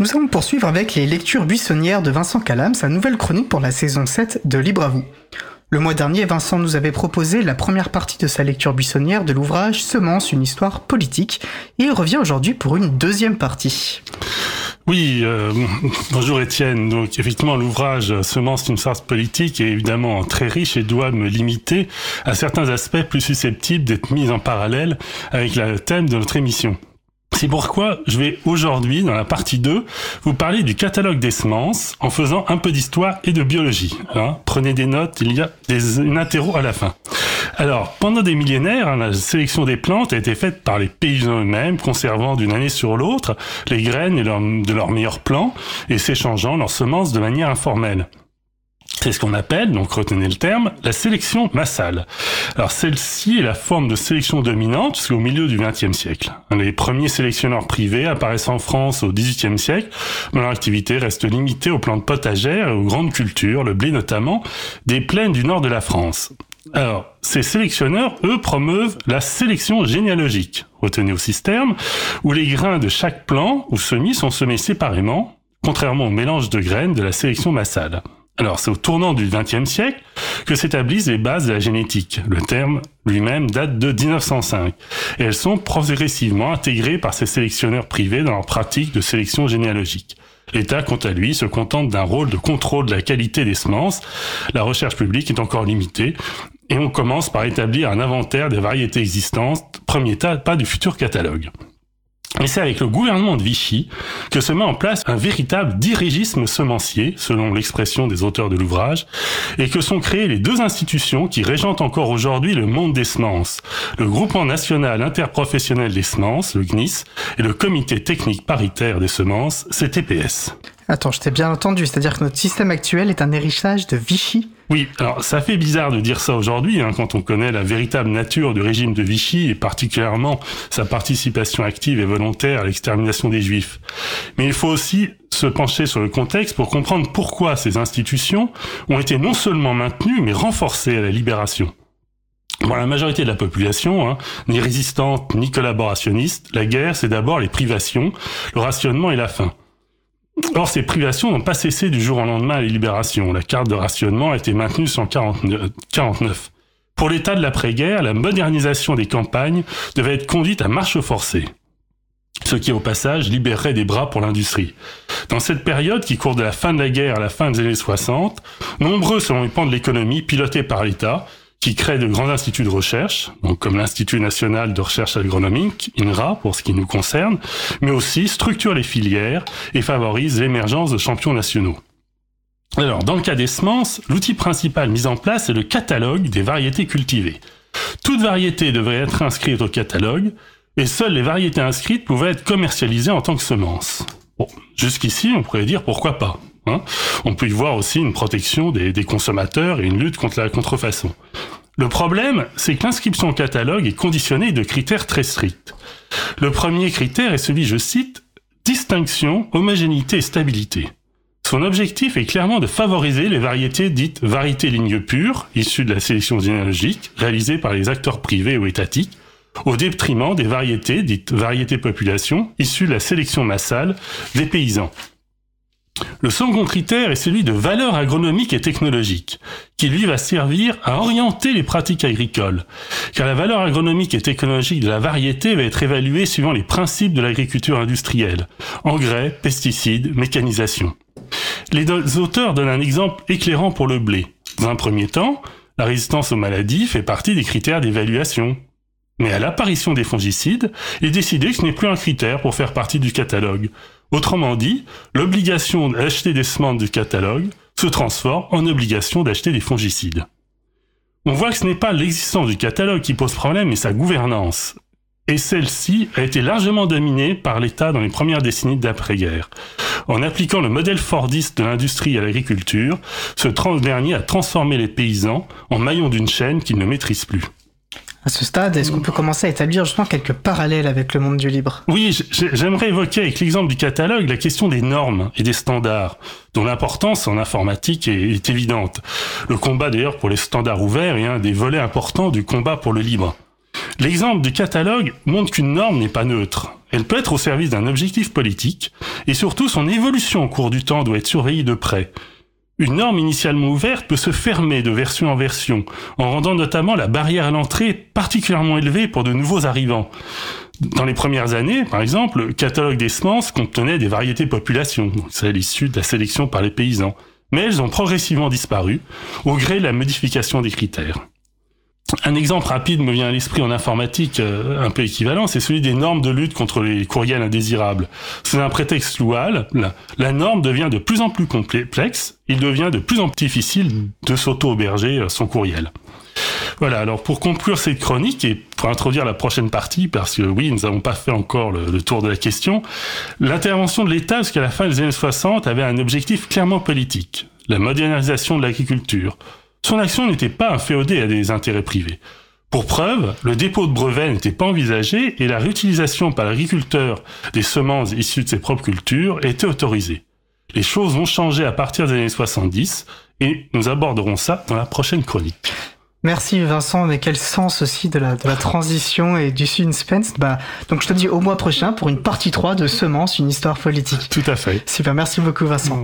Nous allons poursuivre avec les lectures buissonnières de Vincent Calam, sa nouvelle chronique pour la saison 7 de Libre à vous. Le mois dernier, Vincent nous avait proposé la première partie de sa lecture buissonnière de l'ouvrage Semence, une histoire politique, et il revient aujourd'hui pour une deuxième partie. Oui, euh, bonjour Étienne. Donc effectivement, l'ouvrage Semence une histoire politique est évidemment très riche et doit me limiter à certains aspects plus susceptibles d'être mis en parallèle avec le thème de notre émission. C'est pourquoi je vais aujourd'hui, dans la partie 2, vous parler du catalogue des semences en faisant un peu d'histoire et de biologie. Hein. Prenez des notes, il y a des, une interro à la fin. Alors, pendant des millénaires, hein, la sélection des plantes a été faite par les paysans eux-mêmes, conservant d'une année sur l'autre les graines de leurs meilleurs plants et s'échangeant leurs semences de manière informelle. C'est ce qu'on appelle, donc retenez le terme, la sélection massale. Alors celle-ci est la forme de sélection dominante jusqu'au milieu du XXe siècle. Les premiers sélectionneurs privés apparaissent en France au XVIIIe siècle, mais leur activité reste limitée aux plantes potagères et aux grandes cultures, le blé notamment, des plaines du nord de la France. Alors, ces sélectionneurs, eux, promeuvent la sélection généalogique, retenez aussi ce terme, où les grains de chaque plant ou semis sont semés séparément, contrairement au mélange de graines de la sélection massale. Alors, c'est au tournant du XXe siècle que s'établissent les bases de la génétique. Le terme lui-même date de 1905. Et elles sont progressivement intégrées par ces sélectionneurs privés dans leur pratique de sélection généalogique. L'État, quant à lui, se contente d'un rôle de contrôle de la qualité des semences. La recherche publique est encore limitée. Et on commence par établir un inventaire des variétés existantes, premier pas du futur catalogue. Et c'est avec le gouvernement de Vichy que se met en place un véritable dirigisme semencier, selon l'expression des auteurs de l'ouvrage, et que sont créées les deux institutions qui régentent encore aujourd'hui le monde des semences, le Groupement national interprofessionnel des semences, le GNIS, et le Comité technique paritaire des semences, CTPS. Attends, je t'ai bien entendu, c'est-à-dire que notre système actuel est un héritage de Vichy oui, alors ça fait bizarre de dire ça aujourd'hui, hein, quand on connaît la véritable nature du régime de Vichy et particulièrement sa participation active et volontaire à l'extermination des Juifs. Mais il faut aussi se pencher sur le contexte pour comprendre pourquoi ces institutions ont été non seulement maintenues, mais renforcées à la libération. Pour la majorité de la population, hein, ni résistante ni collaborationniste, la guerre, c'est d'abord les privations, le rationnement et la faim. Or, ces privations n'ont pas cessé du jour au lendemain à la libération. La carte de rationnement a été maintenue en 49. Pour l'état de l'après-guerre, la modernisation des campagnes devait être conduite à marche forcée. Ce qui, au passage, libérerait des bras pour l'industrie. Dans cette période qui court de la fin de la guerre à la fin des années 60, nombreux sont les pans de l'économie pilotés par l'État qui crée de grands instituts de recherche, donc comme l'Institut national de recherche agronomique, INRA pour ce qui nous concerne, mais aussi structure les filières et favorise l'émergence de champions nationaux. Alors, dans le cas des semences, l'outil principal mis en place est le catalogue des variétés cultivées. Toute variété devrait être inscrite au catalogue, et seules les variétés inscrites pouvaient être commercialisées en tant que semences. Bon, jusqu'ici, on pourrait dire pourquoi pas. Hein. On peut y voir aussi une protection des, consommateurs et une lutte contre la contrefaçon. Le problème, c'est que l'inscription au catalogue est conditionnée de critères très stricts. Le premier critère est celui, je cite, distinction, homogénéité et stabilité. Son objectif est clairement de favoriser les variétés dites variétés lignes pures, issues de la sélection généalogique, réalisée par les acteurs privés ou étatiques, au détriment des variétés dites variétés population, issues de la sélection massale des paysans. Le second critère est celui de valeur agronomique et technologique, qui lui va servir à orienter les pratiques agricoles, car la valeur agronomique et technologique de la variété va être évaluée suivant les principes de l'agriculture industrielle, engrais, pesticides, mécanisation. Les auteurs donnent un exemple éclairant pour le blé. Dans un premier temps, la résistance aux maladies fait partie des critères d'évaluation. Mais à l'apparition des fongicides, il est décidé que ce n'est plus un critère pour faire partie du catalogue. Autrement dit, l'obligation d'acheter des semences du catalogue se transforme en obligation d'acheter des fongicides. On voit que ce n'est pas l'existence du catalogue qui pose problème, mais sa gouvernance. Et celle-ci a été largement dominée par l'État dans les premières décennies d'après-guerre. En appliquant le modèle fordiste de l'industrie à l'agriculture, ce dernier a transformé les paysans en maillons d'une chaîne qu'ils ne maîtrisent plus à ce stade, est-ce qu'on peut commencer à établir justement quelques parallèles avec le monde du libre? Oui, j'aimerais évoquer avec l'exemple du catalogue la question des normes et des standards, dont l'importance en informatique est, évidente. Le combat d'ailleurs pour les standards ouverts est un des volets importants du combat pour le libre. L'exemple du catalogue montre qu'une norme n'est pas neutre. Elle peut être au service d'un objectif politique, et surtout son évolution au cours du temps doit être surveillée de près. Une norme initialement ouverte peut se fermer de version en version, en rendant notamment la barrière à l'entrée particulièrement élevée pour de nouveaux arrivants. Dans les premières années, par exemple, le catalogue des semences contenait des variétés populations, c'est l'issue de la sélection par les paysans. Mais elles ont progressivement disparu au gré de la modification des critères. Un exemple rapide me vient à l'esprit en informatique euh, un peu équivalent, c'est celui des normes de lutte contre les courriels indésirables. Sous un prétexte louable, la, norme devient de plus en plus complexe, il devient de plus en plus difficile de s'auto-auberger euh, son courriel. Voilà, alors pour conclure cette chronique et pour introduire la prochaine partie, parce que oui, nous n'avons pas fait encore le, tour de la question, l'intervention de l'État jusqu'à la fin des années 60 avait un objectif clairement politique, la modernisation de l'agriculture, son action n'était pas inféodée à des intérêts privés. Pour preuve, le dépôt de brevets n'était pas envisagé et la réutilisation par l'agriculteur des semences issues de ses propres cultures était autorisée. Les choses vont changer à partir des années 70 et nous aborderons ça dans la prochaine chronique. Merci Vincent, mais quel sens aussi de la, de la transition et du suspense? Bah, donc je te dis au mois prochain pour une partie 3 de Semences, une histoire politique. Tout à fait. Super, merci beaucoup Vincent.